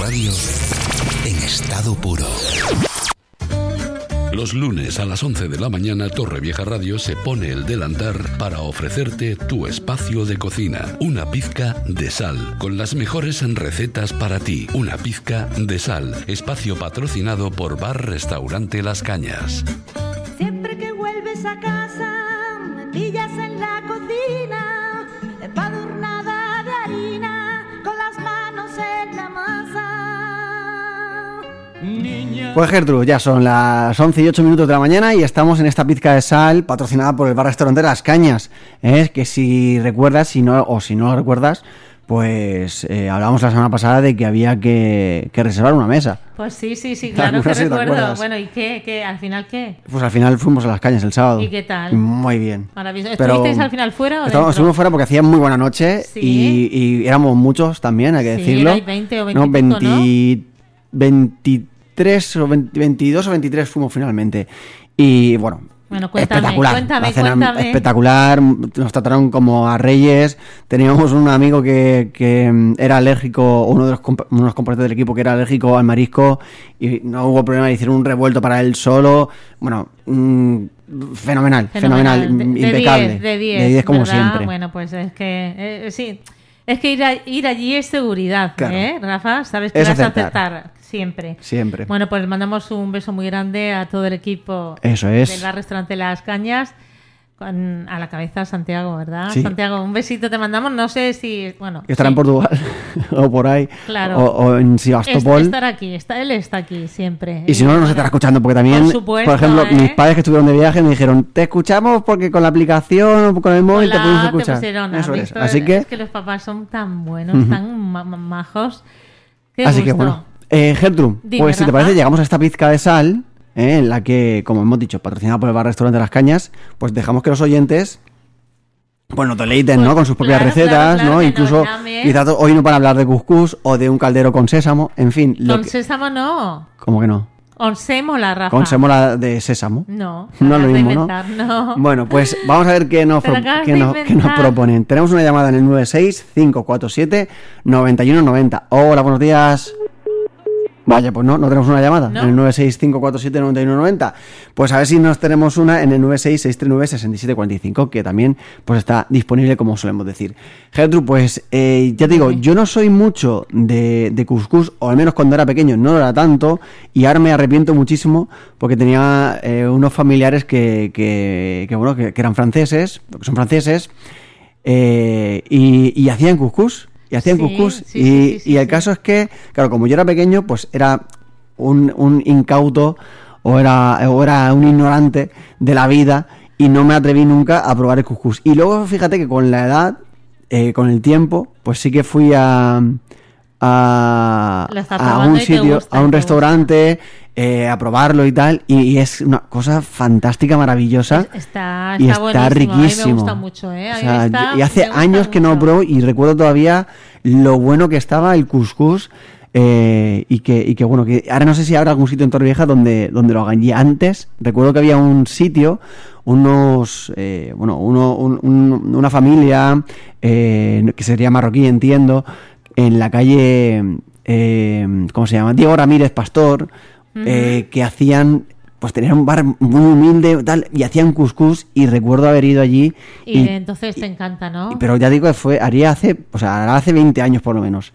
Radio en estado puro. Los lunes a las 11 de la mañana Torrevieja Radio se pone el delantar para ofrecerte tu espacio de cocina. Una pizca de sal, con las mejores recetas para ti. Una pizca de sal, espacio patrocinado por Bar Restaurante Las Cañas. Siempre que vuelves a casa, me pillas en Pues Gertrude, ya son las 11 y 8 minutos de la mañana y estamos en esta pizca de sal patrocinada por el bar restaurante Las Cañas. Es que si recuerdas, si no, o si no lo recuerdas, pues eh, hablábamos la semana pasada de que había que, que reservar una mesa. Pues sí, sí, sí, claro que recuerdo. Bueno, ¿y qué, qué? ¿Al final qué? Pues al final fuimos a Las Cañas el sábado. ¿Y qué tal? Muy bien. Maravilloso. Pero- ¿Estuvisteis al final fuera o Estábamos-? Estuvimos fuera porque hacía muy buena noche Sí. y, y éramos muchos también, hay que Sí, decirlo. erais 20 o 20 no, y pico, ¿no? 20 23 o 20 22 o 23 fuimos finalmente. Y bueno, Bueno, cuéntame, espectacular. cuéntame, La cena cuéntame. espectacular, nos trataron como a reyes. Teníamos un amigo que, que, era alérgico, uno de los comp- unos componentes del equipo que era alérgico al marisco y no hubo problema, le hicieron un revuelto para él solo. Bueno, mm, fenomenal, fenomenal, De- de impecable. 10, de 10, de 10 como ¿verdad? siempre. Bueno, pues es que eh, sí. Es que ir, a- ir allí es seguridad, Claro. ¿eh, Rafa? Sabes que Es vas a acertar. aceptar siempre. Siempre. Bueno, pues mandamos un beso muy grande a todo el equipo Eso es. del bar restaurante Las Cañas. con- a la cabeza Santiago, ¿verdad? Sí. Santiago, un besito te mandamos. No sé si. Bueno. Que estará sí. en Portugal o por ahí. Claro. O, o en Sebastopol. estar aquí, está, él está aquí siempre. Y si no, nos estará escuchando, porque también, Por supuesto, ejemplo, ¿eh? mis padres que estuvieron de viaje me dijeron, te escuchamos porque con la aplicación o con el móvil te podemos te escuchar. pusieron, Eso ¿has es. Así que, Es que los papás son tan buenos, tan ma- ma- majos. Qué así que gusto. bueno. Eh, Gertrude, Dime, pues si te Rafa. parece, llegamos a esta pizca de sal, eh, en la que, como hemos dicho, patrocinada por el bar restaurante Las Cañas, pues dejamos que los oyentes pues nos deleiten, ¿no? Con sus propias claro, recetas, claro, claro, ¿no? Incluso, quizás hoy no para hablar de cuscús o de un caldero con sésamo, en fin, lo Con que- sésamo no. ¿Cómo que no? Con sémola, Rafa. Con sémola de sésamo. No. No es lo mismo, ¿no? inventar, no. Bueno, pues vamos a ver qué nos, pro- qué nos, qué nos proponen. Tenemos una llamada en el 96-547-9190. Hola, buenos días. Vaya, pues no, no tenemos una llamada. ¿No? En el 965479190. Pues a ver si nos tenemos una en el 966396745, que también pues está disponible, como solemos decir. Gertrude, pues eh, ya te digo, yo no soy mucho de, de cuscús, o al menos cuando era pequeño no lo era tanto, y ahora me arrepiento muchísimo porque tenía eh, unos familiares que, que, que, bueno, que, que eran franceses, que son franceses, eh, y, y hacían cuscús. Y hacían Sí, cuscús. sí, y, y el caso es que, claro, como yo era pequeño, pues era un, un incauto o era, o era un ignorante de la vida y no me atreví nunca a probar el cuscús. Y luego fíjate que con la edad, eh, con el tiempo, pues sí que fui a, a, a un y sitio, gusta, a un te restaurante, eh, a probarlo y tal. Y, y es una cosa fantástica, maravillosa. Está, y está buenísimo. riquísimo. A mí me gusta mucho, ¿eh? A O mí sea, está- y hace años que no pruebo y recuerdo todavía lo bueno que estaba el cuscús eh, y, que, y que bueno, que ahora no sé si habrá algún sitio en Torrevieja donde, donde lo hagan. Y antes recuerdo que había un sitio, unos, eh, bueno, uno, un- un- una familia eh, que sería marroquí, entiendo, en la calle, eh, ¿cómo se llama? Diego Ramírez Pastor, eh, que hacían pues tenían un bar muy humilde tal, y hacían cuscús y recuerdo haber ido allí Y, y- entonces te encanta, ¿no? y- pero ya digo que fue haría hace o sea hace 20 años por lo menos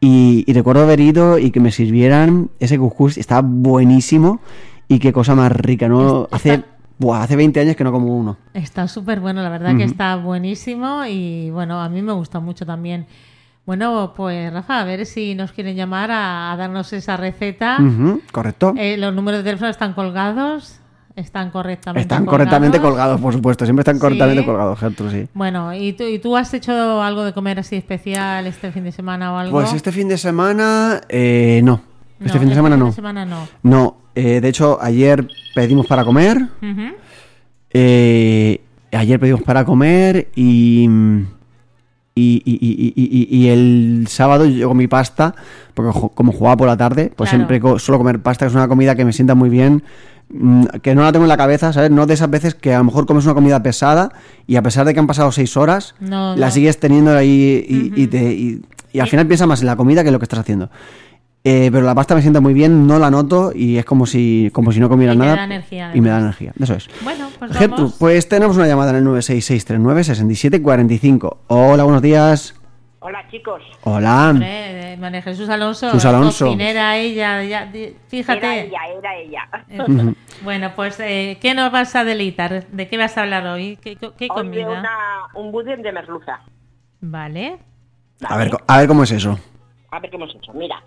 y, y recuerdo haber ido y que me sirvieran ese cuscús estaba buenísimo y qué cosa más rica no hace buah, hace 20 años que no como uno Está súper bueno, la verdad que está buenísimo y bueno, a mí me gusta mucho también. Bueno, pues Rafa, a ver si nos quieren llamar a, a darnos esa receta. Correcto Eh, los números de teléfono están colgados, están correctamente están colgados. correctamente colgados por supuesto siempre están Sí. correctamente colgados Gertrude sí Bueno, ¿y tú, ¿y tú has hecho algo de comer así especial este fin de semana o algo? pues este fin de semana eh, no No, este fin de semana no semana no. no eh, de hecho ayer pedimos para comer Ujú. Eh, ayer pedimos para comer y, y, y- y- y- el sábado yo comí pasta, porque como jugaba por la tarde, pues Claro. siempre suelo comer pasta, que es una comida que me sienta muy bien, mm, que no la tengo en la cabeza, ¿sabes? No de esas veces que a lo mejor comes una comida pesada y a pesar de que han pasado seis horas, No, la no. sigues teniendo ahí y, y te- y- y al final piensas más en la comida que en lo que estás haciendo. Eh, pero la pasta me sienta muy bien, no la noto y es como si, como si no comiera Y nada. da energía, y me da energía, eso es. Bueno, pues Gertrude, vamos. pues tenemos una llamada en el 966396745. Hola, buenos días. Hola chicos, Hola. Hombre, María Jesús Alonso. Jesús Alonso. Cocinera ella, ya, fíjate. era ella, era ella. Eh, Bueno, pues, eh, ¿qué nos vas a deleitar? ¿De qué vas a hablar hoy? ¿Qué, qué Hoy comida? una, un budín de merluza. Vale. A ver, a ver cómo es eso. A ver qué hemos hecho. Mira,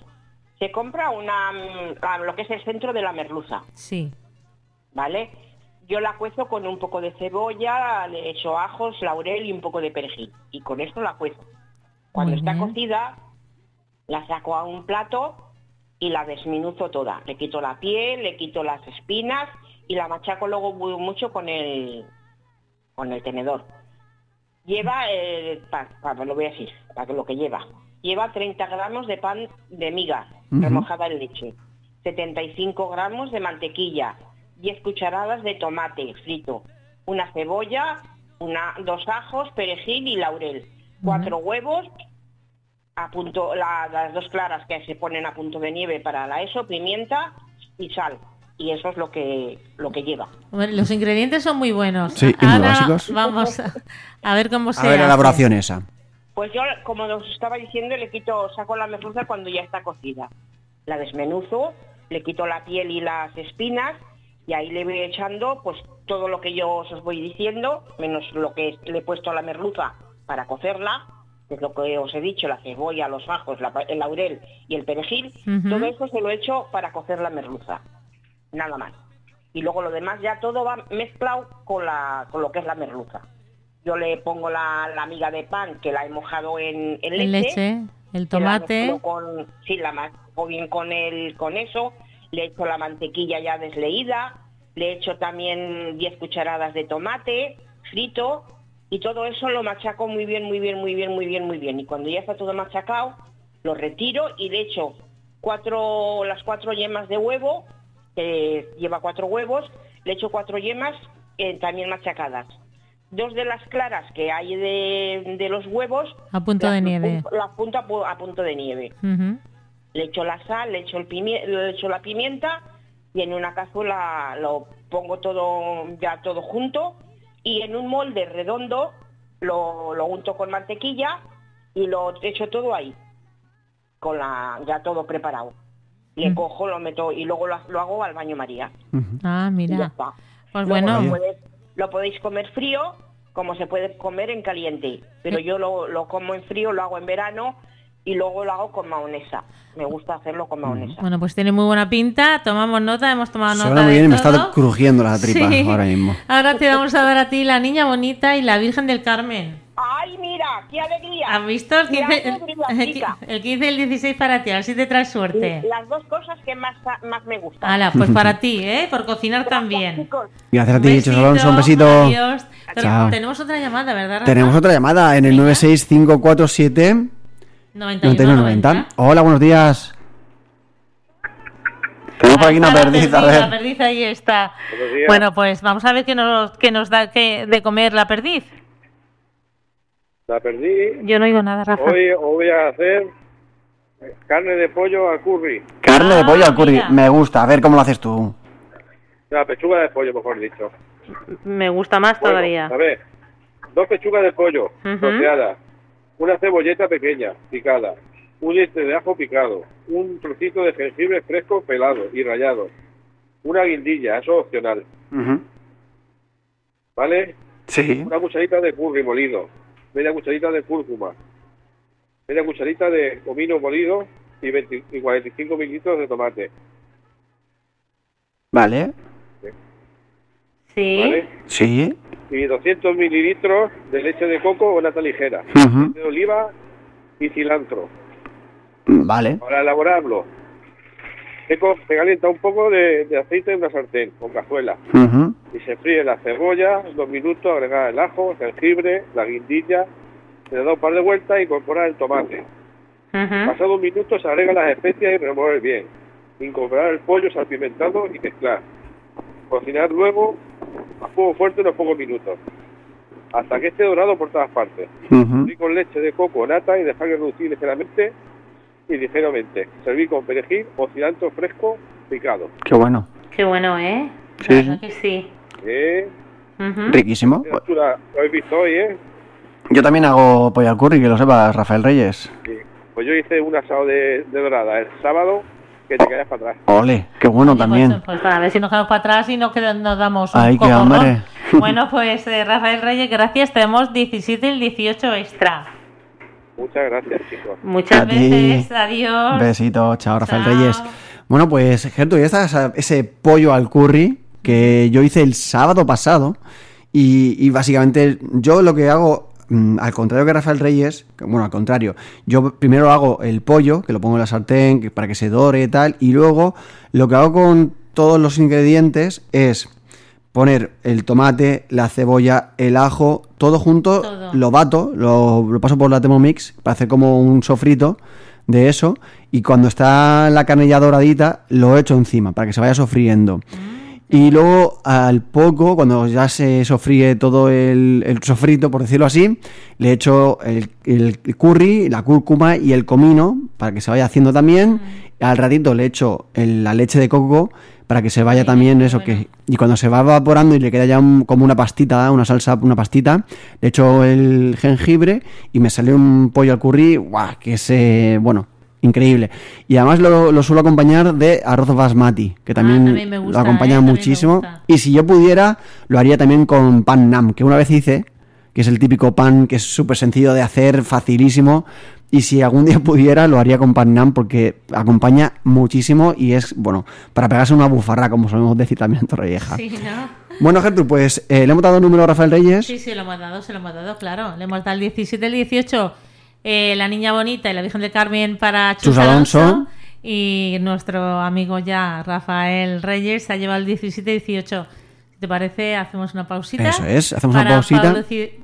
se compra una mm, lo que es el centro de la merluza, Sí. ¿vale? Yo la cuezo con un poco de cebolla, le echo ajos, laurel y un poco de perejil. Y con esto la cuezo. Cuando Muy está bien. cocida, la saco a un plato y la desminuzo toda. Le quito la piel, le quito las espinas y la machaco luego muy mucho con el, con el tenedor. Lleva, eh, pa- pa- lo voy a decir, para que lo que lleva. Lleva 30 gramos de pan de miga Remojada en leche, 75 gramos de mantequilla, 10 cucharadas de tomate frito, una cebolla, una, dos ajos, perejil y laurel, cuatro huevos, a punto, la- las dos claras que se ponen a punto de nieve para la eso, pimienta y sal. Y eso es lo que, lo que lleva. Bueno, los ingredientes son muy buenos. Sí, y muy Ahora básicos. vamos a, a ver cómo se A ver la hace. elaboración esa. Pues yo, como os estaba diciendo, le quito, saco la merluza cuando ya está cocida. La desmenuzo, le quito la piel y las espinas y ahí le voy echando pues todo lo que yo os voy diciendo, menos lo que le he puesto a la merluza para cocerla, que es lo que os he dicho, la cebolla, los ajos, la el laurel y el perejil. Todo eso se lo he hecho para cocer la merluza, nada más. Y luego lo demás ya todo va mezclado con, la, con lo que es la merluza. Yo le pongo la, la miga de pan que la he mojado en, en leche. El la tomate. mezclo con, sí, la mezclo bien con, el, con eso. Le echo la mantequilla ya desleída. Le echo también 10 cucharadas de tomate frito. Y todo eso lo machaco muy bien, muy bien, muy bien, muy bien, muy bien. Y cuando ya está todo machacado, lo retiro y le echo cuatro, las cuatro yemas de huevo, que lleva cuatro huevos, le echo cuatro yemas eh, también machacadas. Dos de las claras que hay de, de los huevos, A punto las de nieve. punto- las punto a, pu- a punto de nieve. Ujú. Le echo la sal, le echo, el pimie- le echo la pimienta y en una cazuela lo pongo todo ya todo junto y en un molde redondo lo, lo unto con mantequilla y lo echo todo ahí, con la ya todo preparado. Le Mm. cojo, lo meto y luego lo, lo hago al baño María. Ah, Y ya mira. está. Pues Luego bueno, lo, lo podéis comer frío, como se puede comer en caliente. Pero yo lo, lo como en frío, lo hago en verano y luego lo hago con maonesa. Me gusta hacerlo con maonesa. bueno, pues tiene muy buena pinta. Tomamos nota, hemos tomado nota Suena muy de me está crujiendo la tripa Sí. ahora mismo. Ahora te vamos a dar a ti la niña bonita y la Virgen del Carmen. ¡Qué alegría! ¿Has visto? El ¡Qué 15, alegría, el, chica! el 15 y el 16 para ti, a ver si te traes suerte. Las dos cosas que más, más me gustan. Hala, pues para ti, ¿eh? Por cocinar Gracias, también. chicos. Gracias a ti, besito, Alonso. Un besito. Adiós. Pero Chao. tenemos otra llamada, ¿verdad? Rafa? Tenemos otra llamada en el 96547 9990. 91. Hola, buenos días. Tenemos por aquí una Ahí está la perdiz, a perdiz, La ver. perdiz ahí está. Bueno, pues vamos a ver qué nos, qué nos da que, de comer la perdiz. La perdí. Yo no oigo nada, Rafa. Hoy voy a hacer carne de pollo al curry. Carne de Ah, pollo al curry. mira. Me gusta. A ver cómo lo haces tú. La pechuga de pollo, mejor dicho. Me gusta más Bueno, todavía. A ver, dos pechugas de pollo, troceadas, una cebolleta pequeña, picada, un diente de ajo picado, un trocito de jengibre fresco pelado y rallado, una guindilla, eso es opcional, ¿vale? Sí. Una cucharita de curry molido, media cucharita de cúrcuma, media cucharita de comino molido y, 20 y 45 mililitros de tomate, Vale. Sí. ¿vale? Sí. Y 200 mililitros de leche de coco o nata ligera, de oliva y cilantro. Vale. Para elaborarlo, se, calienta un poco de, de aceite en una sartén con cazuela y se fríe la cebolla, dos minutos, agregar el ajo, el jengibre, la guindilla, se le da un par de vueltas y incorporar el tomate. Pasado un minuto se agregan las especias y remover bien. Incorporar el pollo salpimentado y mezclar. Cocinar luego a fuego fuerte unos pocos minutos. Hasta que esté dorado por todas partes. Ujú. Y con leche de coco o nata y dejar que reducir ligeramente y ligeramente. Servir con perejil o cilantro fresco picado. Qué bueno. Qué bueno, ¿eh? Sí, sí. que sí. Eh, Ujú. Riquísimo. lo habéis visto hoy, ¿eh? Yo también hago pollo al curry, que lo sepas, Rafael Reyes. Sí. Pues yo hice un asado de, de dorada el sábado que te caes para atrás. Ole, qué bueno Oye, también. Pues, pues para ver si nos quedamos para atrás y no queda- nos damos un Ay, qué hambre. Bueno, pues eh, Rafael Reyes, gracias. Tenemos 17 y el 18 extra. Muchas gracias, chicos. Muchas A ti. veces. Adiós. Besito, chao, Rafael Chao. Reyes. Bueno, pues, Gertrude, ya está ese pollo al curry que yo hice el sábado pasado. Y, y básicamente yo lo que hago, mm, al contrario que Rafael Reyes, bueno, al contrario, yo primero hago el pollo, que lo pongo en la sartén que- para que se dore y tal, y luego lo que hago con todos los ingredientes es poner el tomate, la cebolla, el ajo, todo junto, Todo. lo bato, lo, lo paso por la Thermomix para hacer como un sofrito de eso y cuando está la carne ya doradita lo echo encima para que se vaya sofriendo. Y luego al poco, cuando ya se sofríe todo el, el sofrito, por decirlo así, le echo el, el curry, la cúrcuma y el comino para que se vaya haciendo también. Al ratito le echo el- la leche de coco para que se vaya Ay, también eso bueno. que y cuando se va evaporando y le queda ya un- como una pastita, una salsa, una pastita, le echo el jengibre y me sale un pollo al curry, guau, que es, eh, bueno, increíble. Y además lo, lo suelo acompañar de arroz basmati, que también, Ah, también me gusta, lo acompaña ¿eh? Muchísimo. Y si yo pudiera, lo haría también con pan nam, que una vez hice, que es el típico pan que es súper sencillo de hacer, facilísimo. Y si algún día pudiera, lo haría con pan nam porque acompaña muchísimo y es, bueno, para pegarse una bufarra, como solemos decir también en Torrevieja. Sí, ¿no? Bueno, Gertrude, pues eh, le hemos dado el número a Rafael Reyes. Sí, sí, lo hemos dado, se lo hemos dado, claro. Le hemos dado el 17, el 18, eh, la Niña Bonita y la Virgen del Carmen para Chus, Chus Alonso. Alonso. Y nuestro amigo ya, Rafael Reyes, se ha llevado el 17 y 18. Si te parece, hacemos una pausita. Eso es, hacemos una pausita.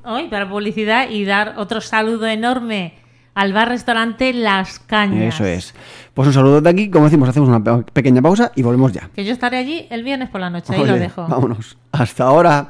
hoy, para publicidad y dar otro saludo enorme al bar-restaurante Las Cañas. Eso es. Pues un saludo de aquí, como decimos, hacemos una pe- pequeña pausa y volvemos ya. Que yo estaré allí el viernes por la noche, ahí lo dejo. Vámonos. Hasta ahora.